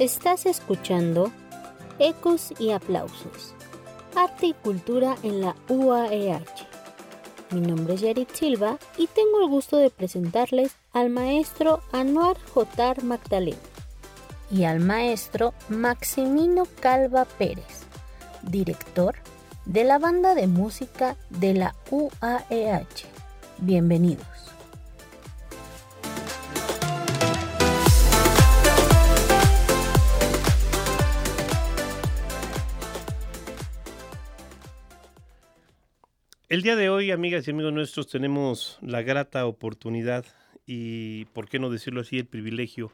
Estás escuchando Ecos y Aplausos, Arte y Cultura en la UAEH. Mi nombre es Yarit Silva y tengo el gusto de presentarles al maestro Anuar J. Magdalena y al maestro Maximino Calva Pérez, director de la banda de música de la UAEH. Bienvenidos. El día de hoy, amigas y amigos nuestros, tenemos la grata oportunidad y, por qué no decirlo así, el privilegio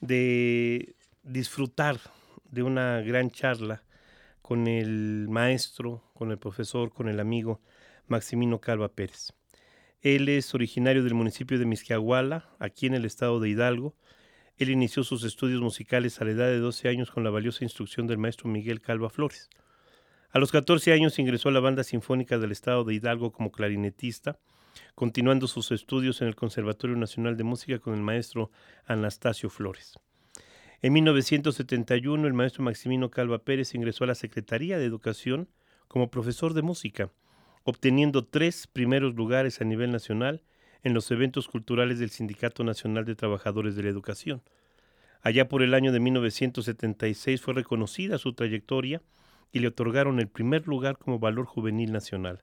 de disfrutar de una gran charla con el maestro, con el profesor, con el amigo Maximino Calva Pérez. Él es originario del municipio de Misquiahuala, aquí en el estado de Hidalgo. Él inició sus estudios musicales a la edad de 12 años con la valiosa instrucción del maestro Miguel Calva Flores. A los 14 años ingresó a la Banda Sinfónica del Estado de Hidalgo como clarinetista, continuando sus estudios en el Conservatorio Nacional de Música con el maestro Anastasio Flores. En 1971, el maestro Maximino Calva Pérez ingresó a la Secretaría de Educación como profesor de música, obteniendo tres primeros lugares a nivel nacional en los eventos culturales del Sindicato Nacional de Trabajadores de la Educación. Allá por el año de 1976 fue reconocida su trayectoria y le otorgaron el primer lugar como valor juvenil nacional.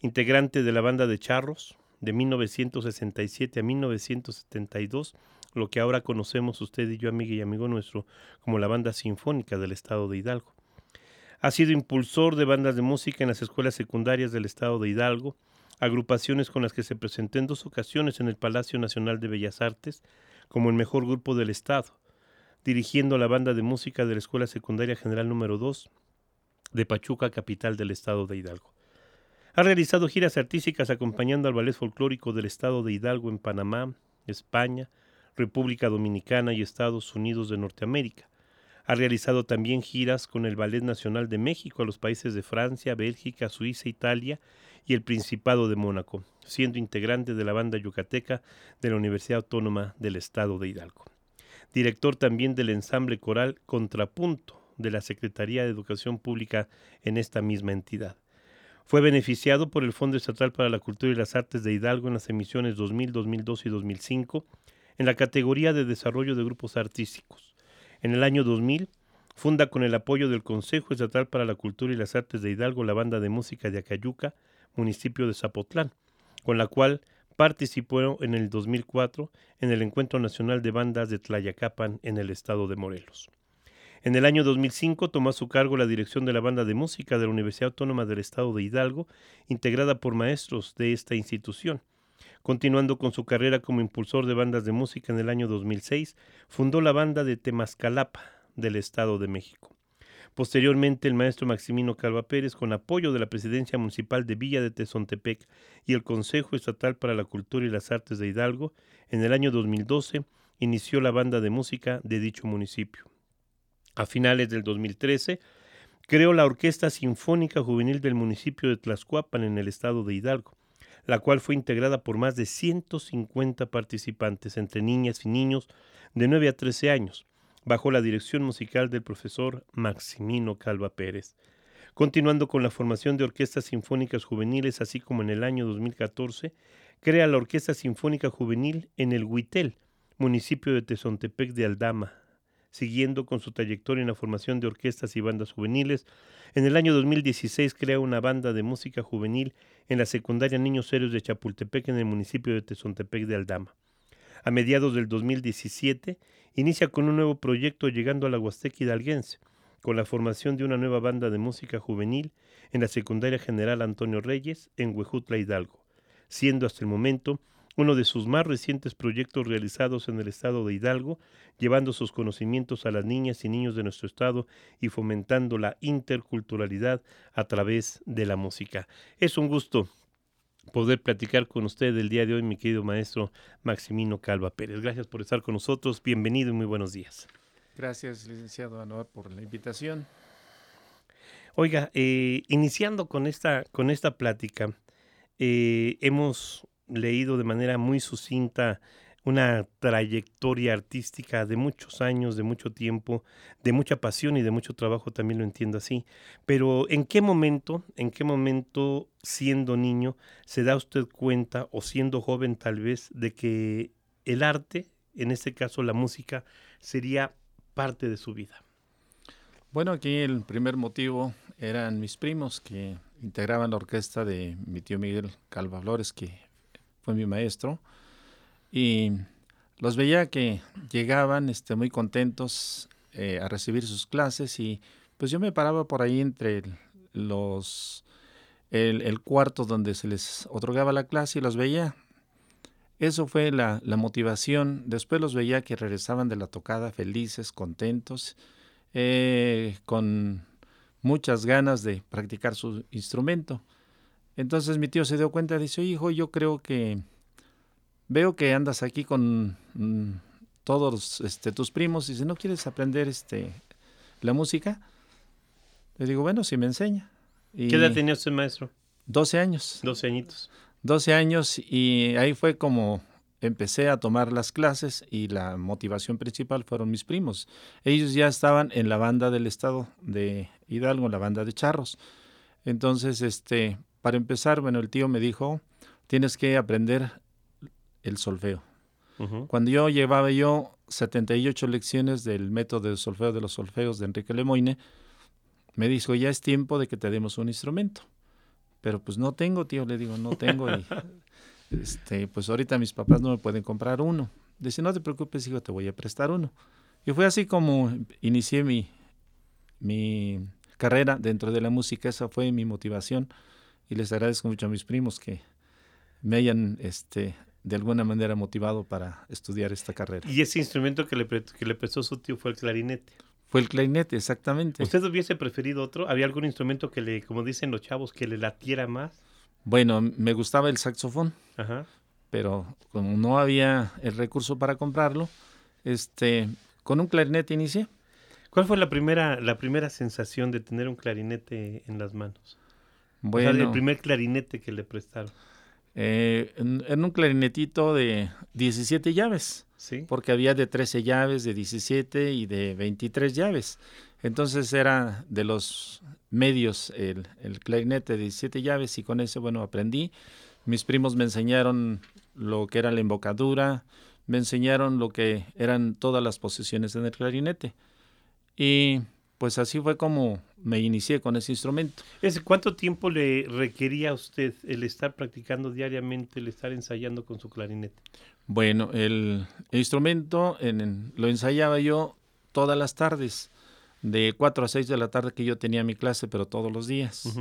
Integrante de la banda de charros de 1967 a 1972, lo que ahora conocemos usted y yo, amiga y amigo nuestro, como la banda sinfónica del estado de Hidalgo. Ha sido impulsor de bandas de música en las escuelas secundarias del estado de Hidalgo, agrupaciones con las que se presentó en dos ocasiones en el Palacio Nacional de Bellas Artes como el mejor grupo del estado, dirigiendo la banda de música de la Escuela Secundaria General número 2 de Pachuca, capital del estado de Hidalgo. Ha realizado giras artísticas acompañando al ballet folclórico del estado de Hidalgo en Panamá, España, República Dominicana y Estados Unidos de Norteamérica. Ha realizado también giras con el Ballet Nacional de México a los países de Francia, Bélgica, Suiza, Italia y el Principado de Mónaco, siendo integrante de la banda yucateca de la Universidad Autónoma del Estado de Hidalgo. Director también del ensamble coral Contrapunto, de la Secretaría de Educación Pública en esta misma entidad. Fue beneficiado por el Fondo Estatal para la Cultura y las Artes de Hidalgo en las emisiones 2000, 2002 y 2005 en la categoría de desarrollo de grupos artísticos. En el año 2000 funda con el apoyo del Consejo Estatal para la Cultura y las Artes de Hidalgo la banda de música de Acayuca, municipio de Zapotlán, con la cual participó en el 2004 en el Encuentro Nacional de Bandas de Tlayacapan en el estado de Morelos. En el año 2005 tomó a su cargo la dirección de la banda de música de la Universidad Autónoma del Estado de Hidalgo, integrada por maestros de esta institución. Continuando con su carrera como impulsor de bandas de música en el año 2006, fundó la banda de Temascalapa del Estado de México. Posteriormente, el maestro Maximino Calva Pérez, con apoyo de la Presidencia Municipal de Villa de Tezontepec y el Consejo Estatal para la Cultura y las Artes de Hidalgo, en el año 2012 inició la banda de música de dicho municipio. A finales del 2013, creó la Orquesta Sinfónica Juvenil del municipio de Tlaxcuapan en el estado de Hidalgo, la cual fue integrada por más de 150 participantes, entre niñas y niños de 9 a 13 años, bajo la dirección musical del profesor Maximino Calva Pérez. Continuando con la formación de orquestas sinfónicas juveniles, así como en el año 2014, crea la Orquesta Sinfónica Juvenil en el Huitel, municipio de Tezontepec de Aldama, siguiendo con su trayectoria en la formación de orquestas y bandas juveniles. En el año 2016 crea una banda de música juvenil en la secundaria Niños Héroes de Chapultepec en el municipio de Tezontepec de Aldama. A mediados del 2017 inicia con un nuevo proyecto llegando a la Huasteca hidalguense, con la formación de una nueva banda de música juvenil en la secundaria general Antonio Reyes en Huejutla Hidalgo, siendo hasta el momento uno de sus más recientes proyectos realizados en el estado de Hidalgo, llevando sus conocimientos a las niñas y niños de nuestro estado y fomentando la interculturalidad a través de la música. Es un gusto poder platicar con usted el día de hoy, mi querido maestro Maximino Calva Pérez. Gracias por estar con nosotros, bienvenido y muy buenos días. Gracias, licenciado Anuar, por la invitación. Oiga, eh, iniciando con esta, con esta plática, eh, hemos leído de manera muy sucinta una trayectoria artística de muchos años, de mucho tiempo, de mucha pasión y de mucho trabajo, también lo entiendo así. Pero ¿en qué momento, en qué momento siendo niño se da usted cuenta o siendo joven tal vez de que el arte, en este caso la música, sería parte de su vida? Bueno, aquí el primer motivo eran mis primos que integraban la orquesta de mi tío Miguel Calva Flores, que fue mi maestro y los veía que llegaban este, muy contentos eh, a recibir sus clases y pues yo me paraba por ahí entre los el, cuarto donde se les otorgaba la clase y los veía. Eso fue la, motivación. Después los veía que regresaban de la tocada felices, contentos, eh, con muchas ganas de practicar su instrumento. Entonces mi tío se dio cuenta, dice, hijo, yo creo que veo que andas aquí con mm, todos este, tus primos y si no quieres aprender este, la música, le digo, bueno, si me enseña. ¿Qué edad tenía usted, maestro? 12 años. 12 añitos. 12 años y ahí fue como empecé a tomar las clases y la motivación principal fueron mis primos. Ellos ya estaban en la banda del estado de Hidalgo, la banda de charros. Entonces, este, para empezar, bueno, el tío me dijo, tienes que aprender el solfeo. Cuando yo llevaba yo 78 lecciones del método de solfeo de los solfeos de Enrique Lemoine, me dijo, ya es tiempo de que te demos un instrumento. Pero pues no tengo, tío, le digo, no tengo. Y, este, pues ahorita mis papás no me pueden comprar uno. Dice, no te preocupes, hijo, te voy a prestar uno. Y fue así como inicié mi, mi carrera dentro de la música. Esa fue mi motivación. Y les agradezco mucho a mis primos que me hayan este, de alguna manera motivado para estudiar esta carrera. Y ese instrumento que le, que le prestó su tío fue el clarinete. Fue el clarinete, exactamente. ¿Usted hubiese preferido otro? ¿Había algún instrumento que le, como dicen los chavos, que le latiera más? Bueno, me gustaba el saxofón, Ajá. pero como no había el recurso para comprarlo, este, con un clarinete inicié. ¿Cuál fue la primera, la primera sensación de tener un clarinete en las manos? Bueno, el primer clarinete que le prestaron. Eh, en, un clarinetito de 17 llaves, ¿Sí? porque había de 13 llaves, de 17 y de 23 llaves. Entonces era de los medios el, el clarinete de 17 llaves y con ese, bueno, aprendí. Mis primos me enseñaron lo que era la embocadura, me enseñaron lo que eran todas las posiciones en el clarinete. Y pues así fue como me inicié con ese instrumento. ¿Cuánto tiempo le requería a usted el estar practicando diariamente, el estar ensayando con su clarinete? Bueno, el, instrumento en, lo ensayaba yo todas las tardes, de 4 a 6 de la tarde que yo tenía mi clase, pero todos los días.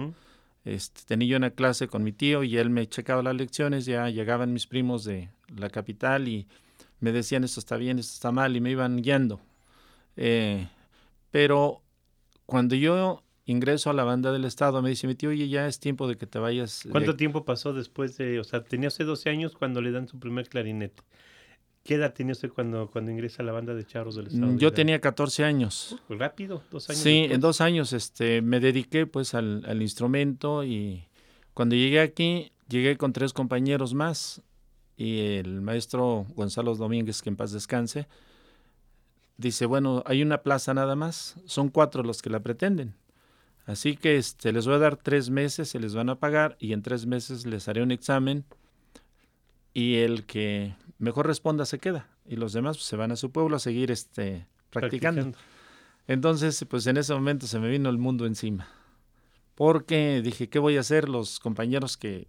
este, tenía yo una clase con mi tío y él me checaba las lecciones, ya llegaban mis primos de la capital y me decían esto está bien, esto está mal y me iban guiando. Eh, pero cuando yo ingreso a la banda del Estado, me dice mi tío, oye, ya es tiempo de que te vayas. ¿Cuánto tiempo pasó después de, o sea, tenía usted 12 años cuando le dan su primer clarinete? ¿Qué edad tenía usted cuando, cuando ingresa a la banda de charros del Estado? Yo tenía 14 años. Uh, rápido, dos años. Sí, en dos años este, me dediqué pues al, al instrumento y cuando llegué aquí, llegué con tres compañeros más y el maestro Gonzalo Domínguez, que en paz descanse, dice, bueno, hay una plaza nada más, son cuatro los que la pretenden. Así que este, les voy a dar tres meses, se les van a pagar y en tres meses les haré un examen y el que mejor responda se queda y los demás pues, se van a su pueblo a seguir este, practicando. Entonces, pues en ese momento se me vino el mundo encima. Porque dije, ¿qué voy a hacer? Los compañeros que,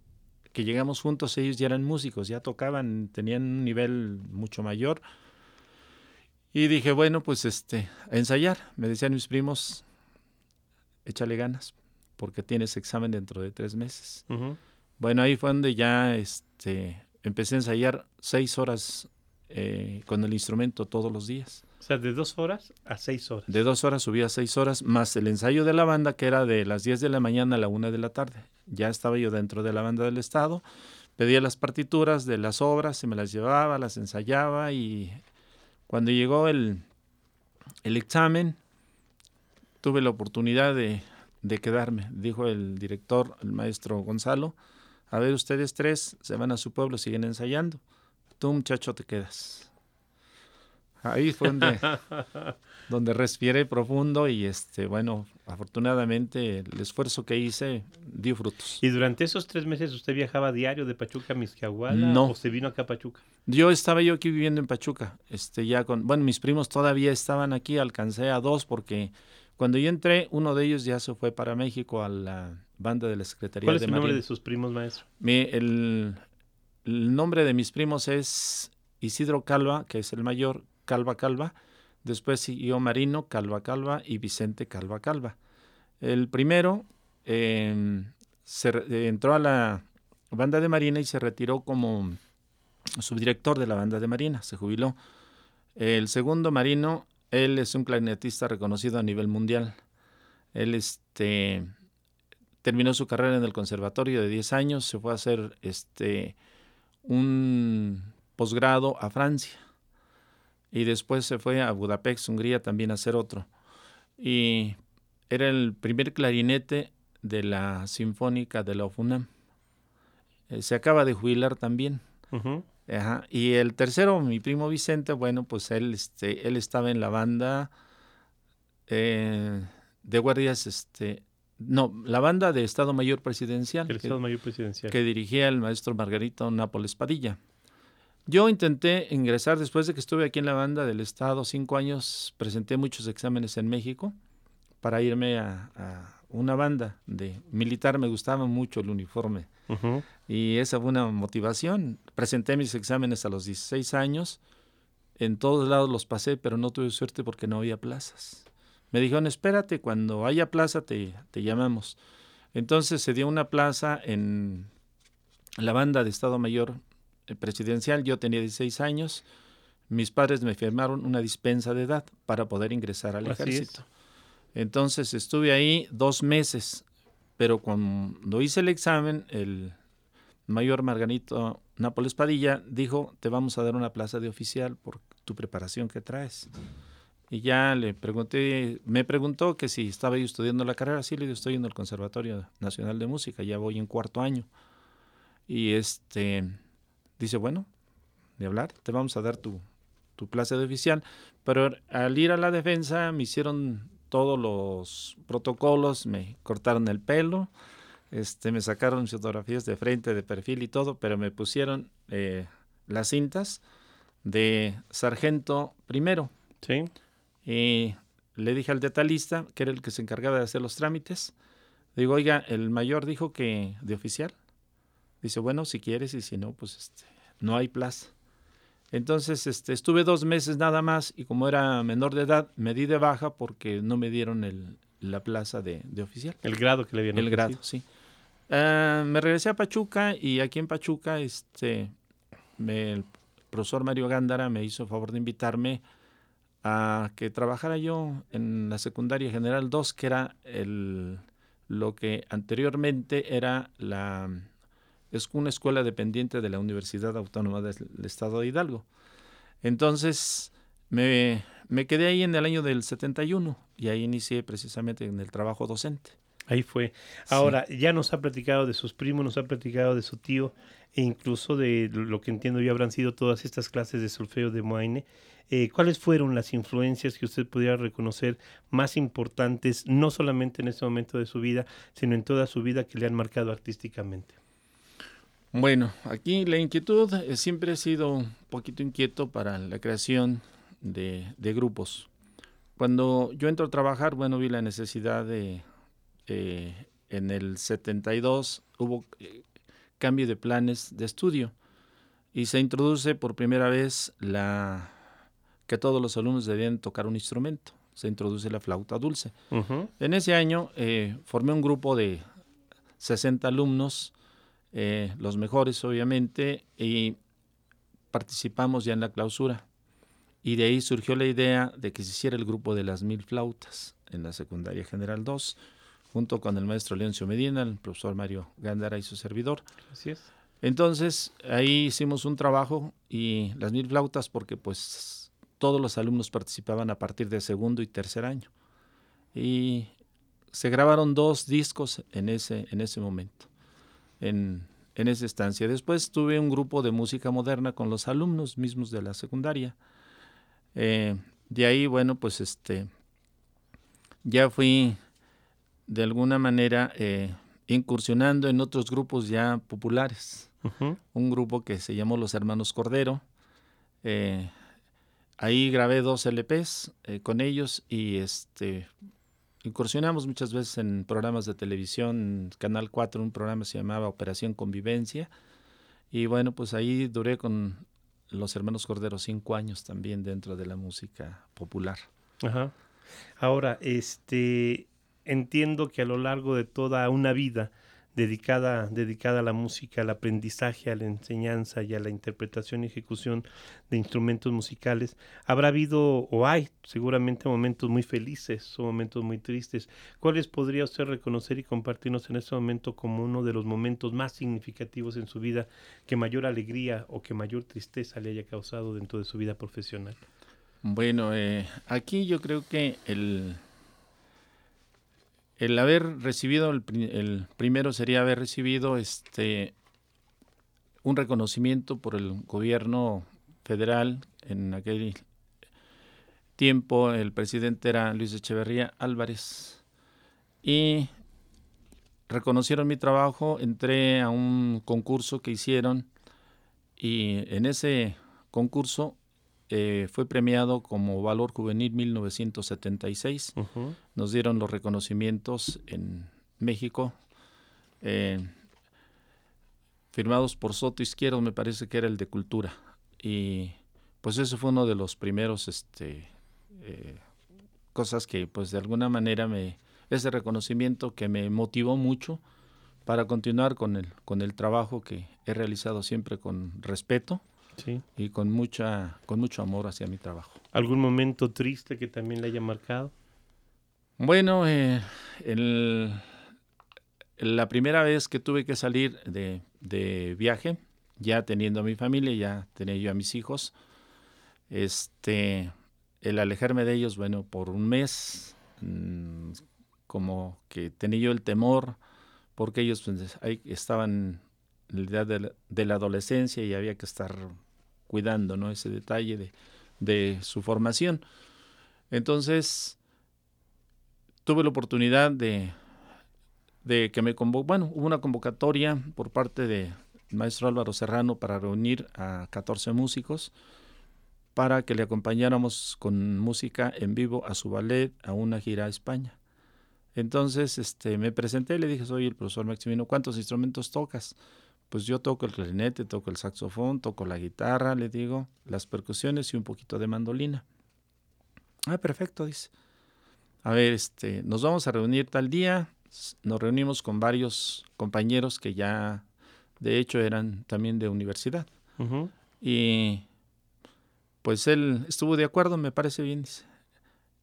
que llegamos juntos, ellos ya eran músicos, ya tocaban, tenían un nivel mucho mayor y dije, bueno, pues este, a ensayar. Me decían mis primos, échale ganas, porque tienes examen dentro de tres meses. Bueno, ahí fue donde ya este, empecé a ensayar seis horas eh, con el instrumento todos los días. O sea, de dos horas a seis horas. De dos horas subía a seis horas, más el ensayo de la banda, que era de las diez de la mañana a la una de la tarde. Ya estaba yo dentro de la banda del Estado, pedía las partituras de las obras, se me las llevaba, las ensayaba y cuando llegó el, el examen, tuve la oportunidad de, de quedarme. Dijo el director, el maestro Gonzalo, a ver, ustedes tres se van a su pueblo, siguen ensayando. tú muchacho te quedas. Ahí fue donde, donde respiré profundo y este, bueno, afortunadamente el esfuerzo que hice dio frutos. ¿Y durante esos tres meses usted viajaba diario de Pachuca a Misquiahuala No. o se vino acá a Pachuca? Yo estaba yo aquí viviendo en Pachuca, este ya con, bueno, mis primos todavía estaban aquí, alcancé a dos porque cuando yo entré, uno de ellos ya se fue para México a la banda de la Secretaría ¿Cuál es de el nombre de sus primos, maestro? Mi- el, el nombre de mis primos es Isidro Calva, que es el mayor, Calva Calva. Después siguió Marino, Calva Calva y Vicente Calva Calva. El primero re- eh, entró a la banda de Marina y se retiró como subdirector de la banda de Marina, se jubiló. El segundo Marino, él es un clarinetista reconocido a nivel mundial. Él este, terminó su carrera en el conservatorio de 10 años, se fue a hacer este, un posgrado a Francia y después se fue a Budapest, Hungría, también a hacer otro. Y era el primer clarinete de la Sinfónica de la UFUNAM. Eh, se acaba de jubilar también. Ajá. Y el tercero, mi primo Vicente, bueno, pues él, este, él estaba en la banda eh, de guardias, este, no, la banda de Estado Mayor Presidencial, El que, Estado Mayor Presidencial. que dirigía el maestro Margarito Nápoles Padilla. Yo intenté ingresar después de que estuve aquí en la banda del Estado cinco años, presenté muchos exámenes en México para irme a, a una banda de militar, me gustaba mucho el uniforme. Y esa fue una motivación. Presenté mis exámenes a los 16 años. En todos lados los pasé, pero no tuve suerte porque no había plazas. Me dijeron, espérate, cuando haya plaza te, te llamamos. Entonces se dio una plaza en la banda de Estado Mayor Presidencial. Yo tenía 16 años. Mis padres me firmaron una dispensa de edad para poder ingresar al Así es. ejército. Entonces estuve ahí dos meses, pero cuando hice el examen, el mayor Margarito Nápoles Padilla dijo, te vamos a dar una plaza de oficial por tu preparación que traes. Y ya le pregunté, me preguntó que si estaba yo estudiando la carrera, sí, le digo, estoy en el Conservatorio Nacional de Música, ya voy en cuarto año. Y este, dice, bueno, de hablar, te vamos a dar tu, tu plaza de oficial. Pero al ir a la defensa me hicieron todos los protocolos, me cortaron el pelo, este, me sacaron fotografías de frente, de perfil y todo, pero me pusieron eh, las cintas de sargento primero. Sí. Y le dije al detalista, que era el que se encargaba de hacer los trámites, digo, oiga, el mayor dijo que de oficial. Dice, bueno, si quieres y si no, pues este, no hay plaza. Entonces este, estuve dos meses nada más y como era menor de edad, me di de baja porque no me dieron el, la plaza de, de oficial. El grado que le habían El grado, sí. Ah, me regresé a Pachuca y aquí en Pachuca este, me- el profesor Mario Gándara me hizo favor de invitarme a que trabajara yo en la secundaria general 2, que era el, lo que anteriormente era la, es una escuela dependiente de la Universidad Autónoma del Estado de Hidalgo. Entonces me, me quedé ahí en el año del 71 y ahí inicié precisamente en el trabajo docente. Ahí fue. Ahora, ya nos ha platicado de sus primos, nos ha platicado de su tío, e incluso de lo que entiendo yo habrán sido todas estas clases de solfeo de Moine. Eh, ¿Cuáles fueron las influencias que usted pudiera reconocer más importantes, no solamente en este momento de su vida, sino en toda su vida que le han marcado artísticamente? Bueno, aquí la inquietud eh, siempre he sido un poquito inquieto para la creación de, de grupos. Cuando yo entro a trabajar, bueno, vi la necesidad de, eh, en el 72 hubo eh, cambio de planes de estudio y se introduce por primera vez la que todos los alumnos debían tocar un instrumento. Se introduce la flauta dulce. En ese año eh, formé un grupo de 60 alumnos, eh, los mejores obviamente, y participamos ya en la clausura. Y de ahí surgió la idea de que se hiciera el grupo de las mil flautas en la secundaria general 2, junto con el maestro Leoncio Medina, el profesor Mario Gándara y su servidor. Así es. Entonces, ahí hicimos un trabajo y las mil flautas porque pues todos los alumnos participaban a partir de segundo y tercer año. Y se grabaron dos discos en ese, en ese momento. En en esa estancia. Después tuve un grupo de música moderna con los alumnos mismos de la secundaria. Eh, de ahí, bueno, pues este, ya fui de alguna manera eh, incursionando en otros grupos ya populares. Un grupo que se llamó Los Hermanos Cordero. Eh, ahí grabé dos LPs con ellos y este incursionamos muchas veces en programas de televisión, Canal 4, un programa se llamaba Operación Convivencia. Y bueno, pues ahí duré con los hermanos Cordero cinco años también dentro de la música popular. Ajá. Ahora, este, entiendo que a lo largo de toda una vida dedicada, dedicada a la música, al aprendizaje, a la enseñanza y a la interpretación y ejecución de instrumentos musicales, habrá habido o hay seguramente momentos muy felices o momentos muy tristes. ¿Cuáles podría usted reconocer y compartirnos en este momento como uno de los momentos más significativos en su vida que mayor alegría o que mayor tristeza le haya causado dentro de su vida profesional? Bueno, eh, aquí yo creo que el el haber recibido, el, primero sería haber recibido este un reconocimiento por el gobierno federal. En aquel tiempo el presidente era Luis Echeverría Álvarez. Y reconocieron mi trabajo, entré a un concurso que hicieron y en ese concurso eh, fue premiado como Valor Juvenil 1976. Nos dieron los reconocimientos en México, eh, firmados por Soto Izquierdo, me parece que era el de Cultura. Y pues ese fue uno de los primeros este, eh, cosas que pues de alguna manera me, ese reconocimiento que me motivó mucho para continuar con el, con el trabajo que he realizado siempre con respeto y con, mucha, con mucho amor hacia mi trabajo. ¿Algún momento triste que también le haya marcado? Bueno, eh, la primera vez que tuve que salir de, de, viaje, ya teniendo a mi familia, ya tenía yo a mis hijos, este, el alejarme de ellos, bueno, por un mes, mm, como que tenía yo el temor, porque ellos pues, ahí estaban en la edad de la, de la adolescencia y había que estar cuidando ¿no? ese detalle de, su formación. Entonces, tuve la oportunidad de, de que me convocó, bueno, hubo una convocatoria por parte del maestro Álvaro Serrano para reunir a 14 músicos para que le acompañáramos con música en vivo a su ballet a una gira a España. Entonces, este, me presenté y le dije, soy el profesor Maximino, ¿cuántos instrumentos tocas? Pues yo toco el clarinete, toco el saxofón, toco la guitarra, le digo, las percusiones y un poquito de mandolina. Ah, perfecto, dice. A ver, este, nos vamos a reunir tal día. Nos reunimos con varios compañeros que ya, de hecho, eran también de universidad. Y pues él estuvo de acuerdo, me parece bien. Dice.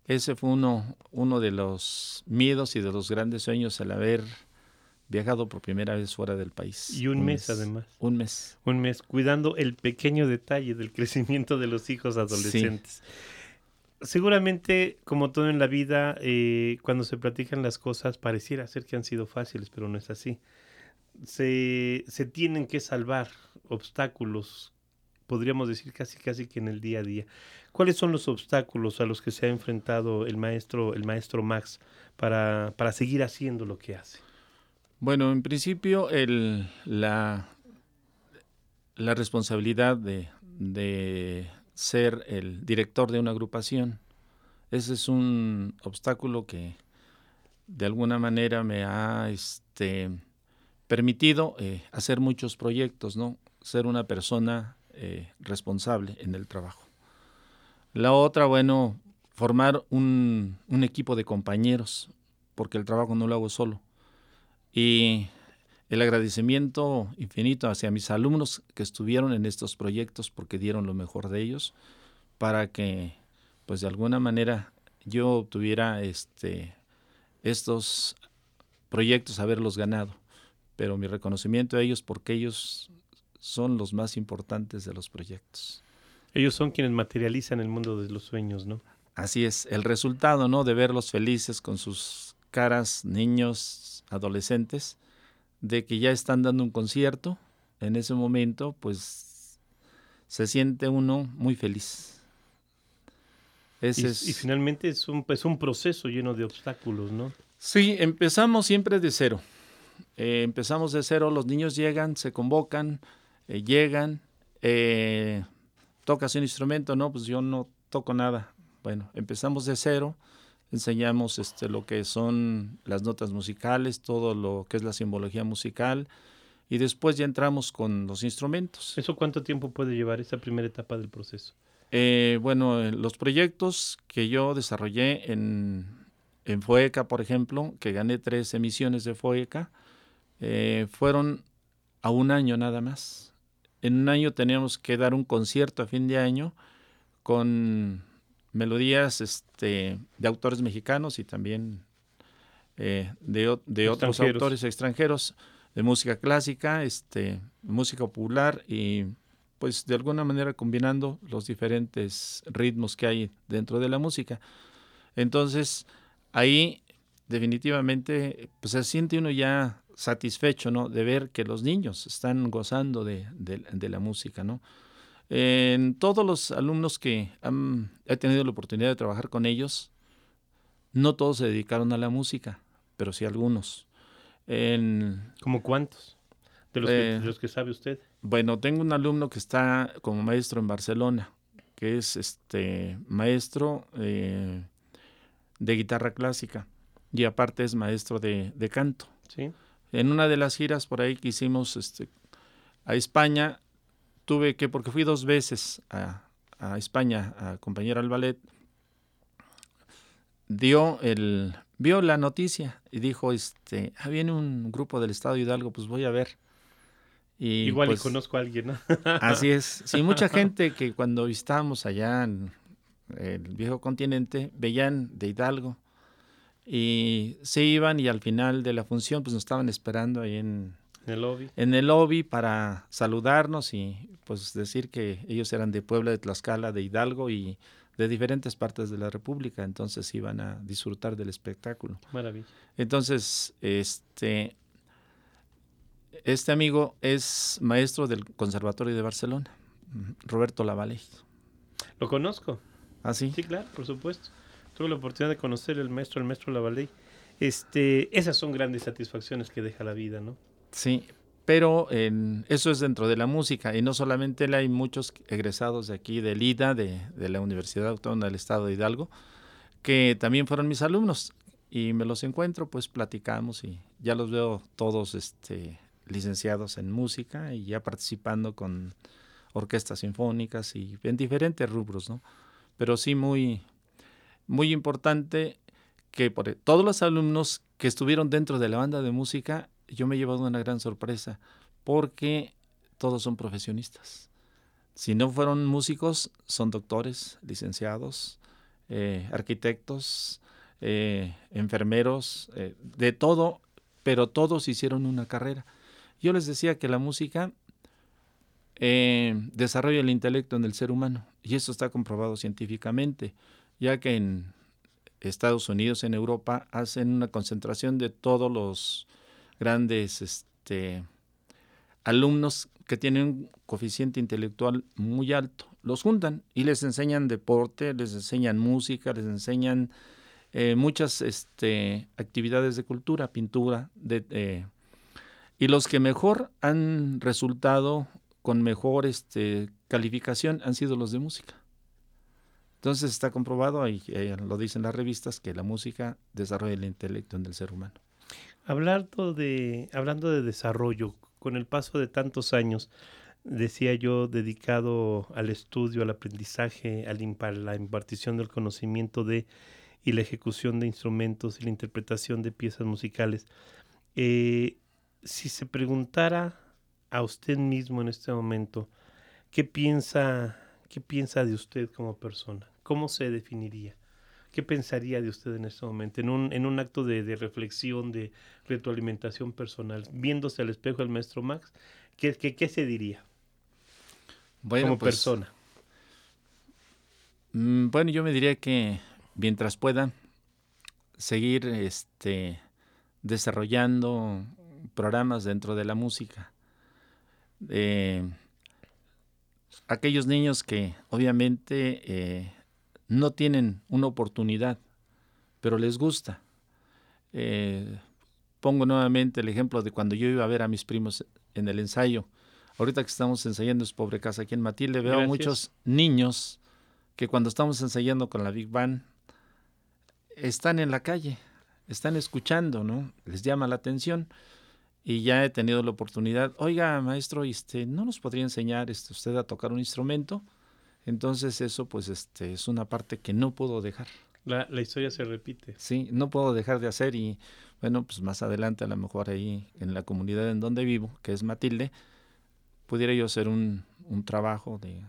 Ese fue uno, uno de los miedos y de los grandes sueños el haber viajado por primera vez fuera del país. Y un, mes, además. Un mes. Un mes, cuidando el pequeño detalle del crecimiento de los hijos adolescentes. Seguramente, como todo en la vida, eh, cuando se platican las cosas, pareciera ser que han sido fáciles, pero no es así. Se, se tienen que salvar obstáculos, podríamos decir casi casi que en el día a día. ¿Cuáles son los obstáculos a los que se ha enfrentado el maestro, el maestro Max para, para seguir haciendo lo que hace? Bueno, en principio la, responsabilidad de, ser el director de una agrupación, ese es un obstáculo que de alguna manera me ha este, permitido eh, hacer muchos proyectos, ¿no? Ser una persona eh, responsable en el trabajo. La otra, bueno, formar un, equipo de compañeros, porque el trabajo no lo hago solo. Y el agradecimiento infinito hacia mis alumnos que estuvieron en estos proyectos porque dieron lo mejor de ellos para que pues de alguna manera yo obtuviera este estos proyectos haberlos ganado. Pero mi reconocimiento a ellos porque ellos son los más importantes de los proyectos. Ellos son quienes materializan el mundo de los sueños no así es el resultado no de verlos felices con sus caras niños adolescentes, de que ya están dando un concierto, en ese momento, pues se siente uno muy feliz. Ese y, y, finalmente es un, es un proceso lleno de obstáculos, ¿no? Sí, empezamos siempre de cero. Eh, empezamos de cero, los niños llegan, se convocan, eh, llegan, eh, tocas un instrumento, no, pues yo no toco nada. Bueno, empezamos de cero, enseñamos este, lo que son las notas musicales, todo lo que es la simbología musical, y después ya entramos con los instrumentos. ¿Eso cuánto tiempo puede llevar esa primera etapa del proceso? Eh, bueno, los proyectos que yo desarrollé en, en FOECA, por ejemplo, que gané tres emisiones de FOECA, eh, fueron a un año nada más. En un año teníamos que dar un concierto a fin de año con melodías este, de autores mexicanos y también eh, de, de otros autores extranjeros de música clásica, este, música popular y pues de alguna manera combinando los diferentes ritmos que hay dentro de la música. Entonces, ahí definitivamente pues se siente uno ya satisfecho, ¿no? De ver que los niños están gozando de, de, la música, ¿no? En todos los alumnos que han, he tenido la oportunidad de trabajar con ellos, no todos se dedicaron a la música, pero sí algunos. En, ¿Como cuántos? De los, que, eh, los que sabe usted. Bueno, tengo un alumno que está como maestro en Barcelona, que es este maestro eh, de guitarra clásica y aparte es maestro de, canto. ¿Sí? En una de las giras por ahí que hicimos este, a España, tuve que, porque fui dos veces a, a España a acompañar al ballet, dio el, vio la noticia y dijo, este, ah, viene un grupo del Estado de Hidalgo, pues voy a ver. Y, Igual y pues conozco a alguien, ¿no? así es. Sí, mucha gente que cuando estábamos allá en el viejo continente, veían de Hidalgo y se iban y al final de la función pues nos estaban esperando ahí en, en el lobby. En el lobby para saludarnos y pues decir que ellos eran de Puebla, de Tlaxcala, de Hidalgo y de diferentes partes de la República, entonces iban a disfrutar del espectáculo. Maravilla. Entonces, este, este amigo es maestro del Conservatorio de Barcelona, Roberto Lavalle. ¿Lo conozco? ¿Ah, sí? Sí, claro, por supuesto. Tuve la oportunidad de conocer el maestro, el maestro Lavalle. Este, esas son grandes satisfacciones que deja la vida, ¿no? Sí, pero eso es dentro de la música y no solamente hay muchos egresados de aquí del IDA, de, la Universidad Autónoma del Estado de Hidalgo, que también fueron mis alumnos y me los encuentro, pues platicamos y ya los veo todos este, licenciados en música y ya participando con orquestas sinfónicas y en diferentes rubros, ¿no? Pero sí muy, muy importante que por todos los alumnos que estuvieron dentro de la banda de música yo me he llevado una gran sorpresa porque todos son profesionistas. Si no fueron músicos, son doctores, licenciados, eh, arquitectos, eh, enfermeros, eh, de todo, pero todos hicieron una carrera. Yo les decía que la música desarrolla el intelecto en el ser humano y eso está comprobado científicamente, ya que en Estados Unidos, en Europa, hacen una concentración de todos los grandes este, alumnos que tienen un coeficiente intelectual muy alto. Los juntan y les enseñan deporte, les enseñan música, les enseñan eh, muchas este, actividades de cultura, pintura, de, eh, y los que mejor han resultado con mejor este, calificación han sido los de música. Entonces está comprobado, y eh, lo dicen las revistas, que la música desarrolla el intelecto en el ser humano. Hablando de, hablando de desarrollo, con el paso de tantos años, decía yo, dedicado al estudio, al aprendizaje, a la impartición del conocimiento de y la ejecución de instrumentos y la interpretación de piezas musicales. Eh, si se preguntara a usted mismo en este momento, ¿qué piensa, qué piensa de usted como persona? ¿Cómo se definiría? ¿Qué pensaría de usted en este momento? En un, en un acto de, reflexión, de retroalimentación personal, viéndose al espejo del maestro Max, ¿qué, qué, se diría? como pues, persona. Mm, bueno, yo me diría que mientras pueda seguir este, desarrollando programas dentro de la música. aquellos niños que obviamente eh, no tienen una oportunidad, pero les gusta. Eh, pongo nuevamente el ejemplo de cuando yo iba a ver a mis primos en el ensayo. Ahorita que estamos ensayando es Pobre Casa aquí en Matilde, veo muchos niños que cuando estamos ensayando con la Big Band están en la calle, están escuchando, ¿no? Les llama la atención y ya he tenido la oportunidad, oiga, maestro, este, ¿no nos podría enseñar este, usted a tocar un instrumento? Entonces eso pues este, es una parte que no puedo dejar. La, la, historia se repite. Sí, no puedo dejar de hacer y bueno, pues más adelante a lo mejor ahí en la comunidad en donde vivo, que es Matilde, pudiera yo hacer un, un trabajo de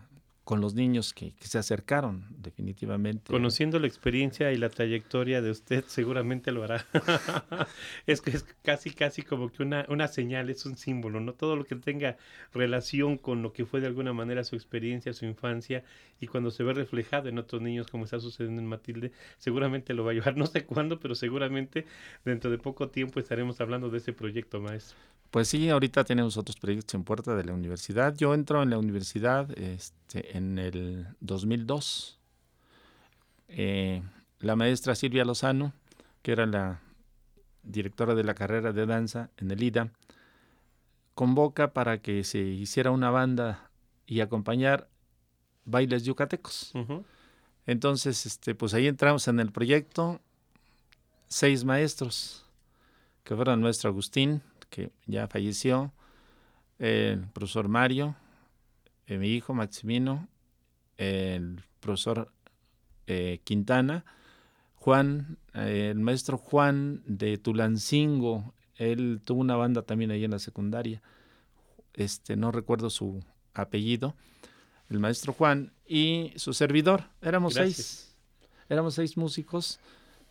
con los niños que, se acercaron, definitivamente. Conociendo la experiencia y la trayectoria de usted, seguramente lo hará. es que es casi, casi como que una, una señal, es un símbolo, ¿no? Todo lo que tenga relación con lo que fue de alguna manera su experiencia, su infancia, y cuando se ve reflejado en otros niños, como está sucediendo en Matilde, seguramente lo va a llevar. No sé cuándo, pero seguramente dentro de poco tiempo estaremos hablando de ese proyecto, maestro. Pues sí, ahorita tenemos otros proyectos en puerta de la universidad. Yo entro en la universidad este, en el 2002. Eh, la maestra Silvia Lozano, que era la directora de la carrera de danza en el IDA, convoca para que se hiciera una banda y acompañar bailes yucatecos. Entonces, este, pues ahí entramos en el proyecto, seis maestros, que fueron nuestro Agustín, que ya falleció, el profesor Mario, eh, mi hijo Maximino, el profesor eh, Quintana, Juan, eh, el maestro Juan de Tulancingo, él tuvo una banda también ahí en la secundaria, este, no recuerdo su apellido, el maestro Juan y su servidor, éramos seis, éramos seis músicos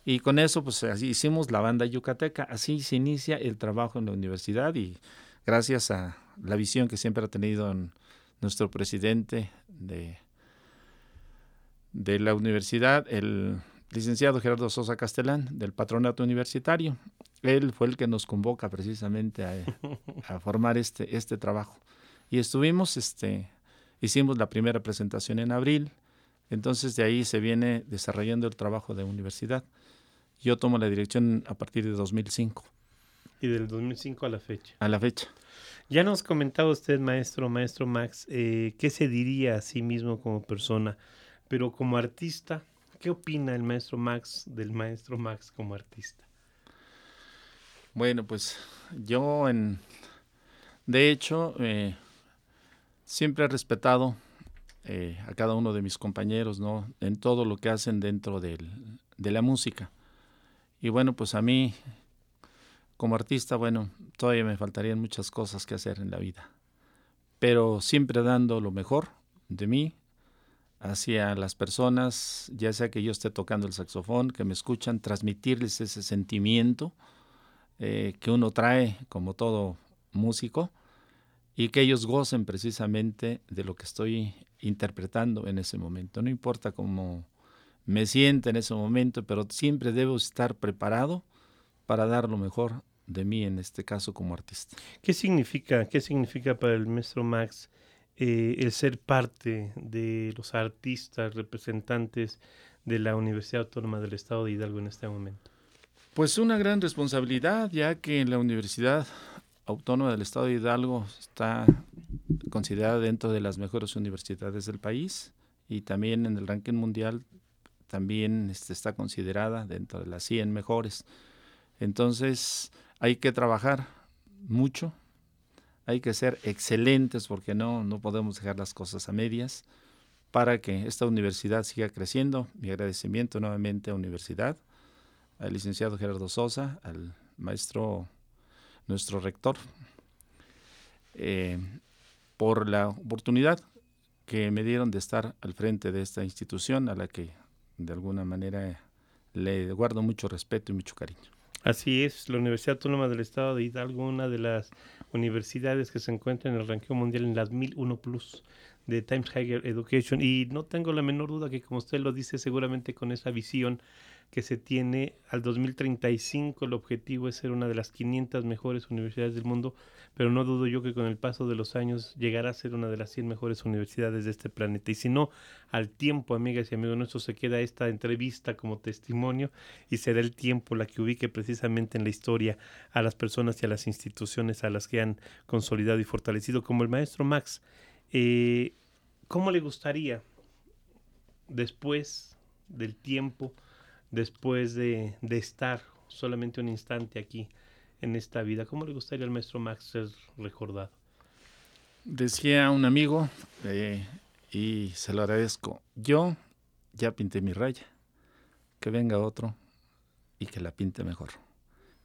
y con eso, pues así hicimos la banda yucateca. Así se inicia el trabajo en la universidad y gracias a la visión que siempre ha tenido nuestro presidente de, de la universidad, el licenciado Gerardo Sosa Castellán, del patronato universitario. Él fue el que nos convoca precisamente a, formar este, este trabajo. Y estuvimos, este, hicimos la primera presentación en abril, entonces de ahí se viene desarrollando el trabajo de universidad. Yo tomo la dirección a partir de 2005. Y del 2005 a la fecha. A la fecha. Ya nos comentaba usted, maestro, maestro Max, eh, qué se diría a sí mismo como persona, pero como artista, ¿qué opina el maestro Max del maestro Max como artista? Bueno, pues yo en, de hecho, eh, siempre he respetado eh, a cada uno de mis compañeros, ¿no? En todo lo que hacen dentro del, de la música. Y bueno, pues a mí, como artista, bueno, todavía me faltarían muchas cosas que hacer en la vida. Pero siempre dando lo mejor de mí hacia las personas, ya sea que yo esté tocando el saxofón, que me escuchan, transmitirles ese sentimiento eh, que uno trae como todo músico y que ellos gocen precisamente de lo que estoy interpretando en ese momento. No importa cómo me siente en ese momento, pero siempre debo estar preparado para dar lo mejor de mí, en este caso como artista. ¿Qué significa, qué significa para el maestro Max eh, el ser parte de los artistas representantes de la Universidad Autónoma del Estado de Hidalgo en este momento? Pues una gran responsabilidad, ya que la Universidad Autónoma del Estado de Hidalgo está considerada dentro de las mejores universidades del país y también en el ranking mundial también este, está considerada dentro de las 100 mejores. Entonces hay que trabajar mucho, hay que ser excelentes porque no, no podemos dejar las cosas a medias para que esta universidad siga creciendo. Mi agradecimiento nuevamente a la universidad, al licenciado Gerardo Sosa, al maestro, nuestro rector, eh, por la oportunidad que me dieron de estar al frente de esta institución a la que de alguna manera le guardo mucho respeto y mucho cariño. Así es, la Universidad Autónoma del Estado de Hidalgo, una de las universidades que se encuentra en el ranking mundial en las 1001 Plus de Times Higher Education. Y no tengo la menor duda que, como usted lo dice, seguramente con esa visión que se tiene al 2035 el objetivo es ser una de las 500 mejores universidades del mundo, pero no dudo yo que con el paso de los años llegará a ser una de las 100 mejores universidades de este planeta. Y si no, al tiempo, amigas y amigos nuestros, se queda esta entrevista como testimonio y será el tiempo la que ubique precisamente en la historia a las personas y a las instituciones a las que han consolidado y fortalecido, como el maestro Max. Eh, ¿Cómo le gustaría después del tiempo, después de, estar solamente un instante aquí en esta vida. ¿Cómo le gustaría al maestro Max ser recordado? Decía un amigo, eh, y se lo agradezco, yo ya pinté mi raya, que venga otro y que la pinte mejor.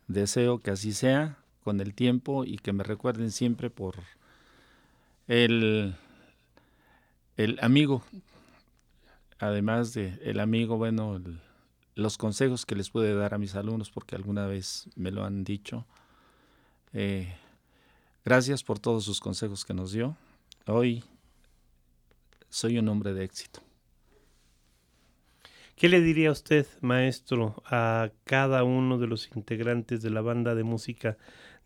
Deseo que así sea con el tiempo y que me recuerden siempre por el, el amigo, además de el amigo, bueno, el, los consejos que les pude dar a mis alumnos, porque alguna vez me lo han dicho. Eh, gracias por todos sus consejos que nos dio. Hoy soy un hombre de éxito. ¿Qué le diría usted, maestro, a cada uno de los integrantes de la banda de música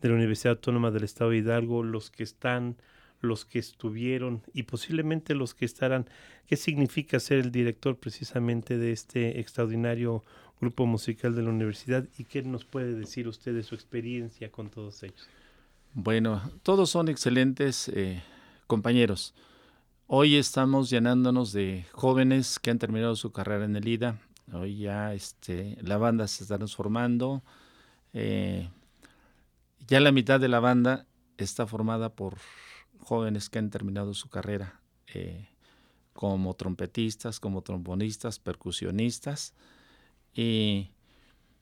de la Universidad Autónoma del Estado de Hidalgo, los que están los que estuvieron y posiblemente los que estarán. ¿Qué significa ser el director precisamente de este extraordinario grupo musical de la universidad y qué nos puede decir usted de su experiencia con todos ellos? Bueno, todos son excelentes eh, compañeros. Hoy estamos llenándonos de jóvenes que han terminado su carrera en el IDA. Hoy ya este, la banda se está transformando. Eh, ya la mitad de la banda está formada por jóvenes que han terminado su carrera eh, como trompetistas, como trombonistas, percusionistas. Y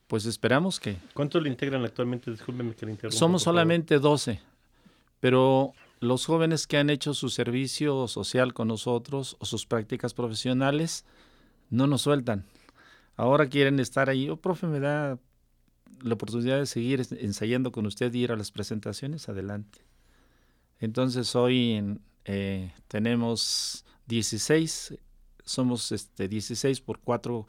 pues esperamos que... ¿Cuántos le integran actualmente? Discúlpeme que le interrumpa. Somos solamente 12, pero los jóvenes que han hecho su servicio social con nosotros o sus prácticas profesionales no nos sueltan. Ahora quieren estar ahí. Oh, profe, me da la oportunidad de seguir ensayando con usted y ir a las presentaciones. Adelante. Entonces hoy eh, tenemos 16, somos este, 16 por cuatro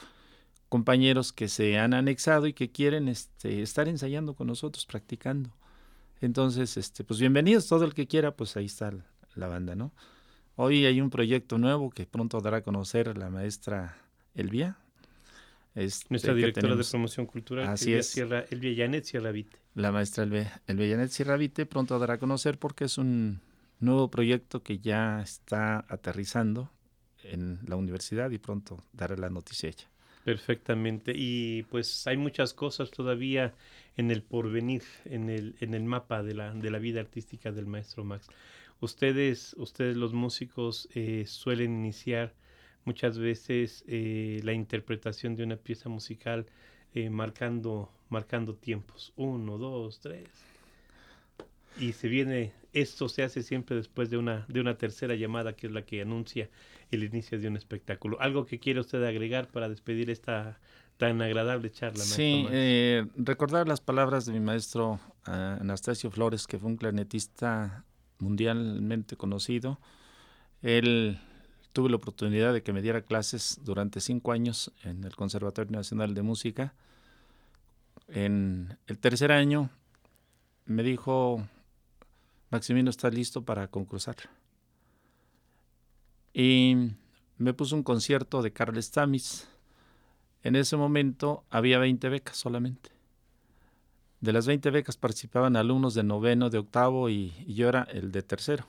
compañeros que se han anexado y que quieren este, estar ensayando con nosotros, practicando. Entonces, este, pues bienvenidos, todo el que quiera, pues ahí está la banda, ¿no? Hoy hay un proyecto nuevo que pronto dará a conocer la maestra Elvia. Este, Nuestra directora de promoción cultural, Así es. Sierra, Elvia Sierra Vite la maestra El Bellanet Sierravite pronto dará a conocer porque es un nuevo proyecto que ya está aterrizando en la universidad y pronto dará la noticia ella. Perfectamente. Y pues hay muchas cosas todavía en el porvenir, en el, en el mapa de la, de la vida artística del maestro Max. Ustedes, ustedes los músicos, eh, suelen iniciar muchas veces eh, la interpretación de una pieza musical eh, marcando, marcando tiempos. Uno, dos, tres. Y se viene, esto se hace siempre después de una, de una tercera llamada que es la que anuncia el inicio de un espectáculo. ¿Algo que quiere usted agregar para despedir esta tan agradable charla? Sí, eh, recordar las palabras de mi maestro ah, Anastasio Flores, que fue un clarinetista mundialmente conocido. Él tuve la oportunidad de que me diera clases durante cinco años en el Conservatorio Nacional de Música. En el tercer año me dijo, Maximino, ¿estás listo para concursar? Y me puso un concierto de Carl Stamis. En ese momento había 20 becas solamente. De las 20 becas participaban alumnos de noveno, de octavo y yo era el de tercero.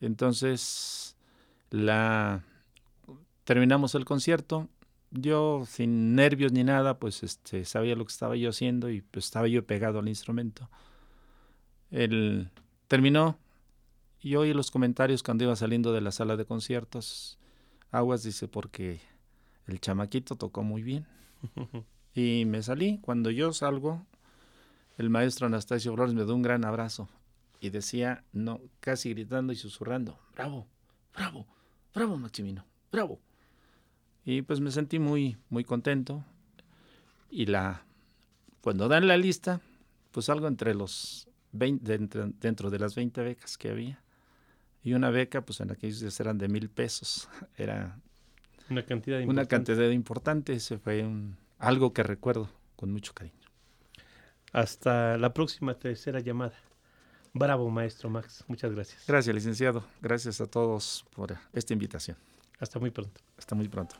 Entonces la terminamos el concierto. Yo sin nervios ni nada, pues este sabía lo que estaba yo haciendo y pues estaba yo pegado al instrumento. Él terminó y oí los comentarios cuando iba saliendo de la sala de conciertos. Aguas dice porque el chamaquito tocó muy bien. y me salí. Cuando yo salgo, el maestro Anastasio Flores me dio un gran abrazo y decía, no, casi gritando y susurrando, bravo, bravo bravo Maximino, bravo. Y pues me sentí muy, muy contento. Y la, cuando dan la lista, pues algo entre los 20, dentro, de las 20 becas que había. Y una beca, pues en aquellos días eran de mil pesos. Era una cantidad importante. Una cantidad importante. Ese fue un algo que recuerdo con mucho cariño. Hasta la próxima tercera llamada. Bravo, maestro Max. Muchas gracias. Gracias, licenciado. Gracias a todos por esta invitación. Hasta muy pronto. Hasta muy pronto.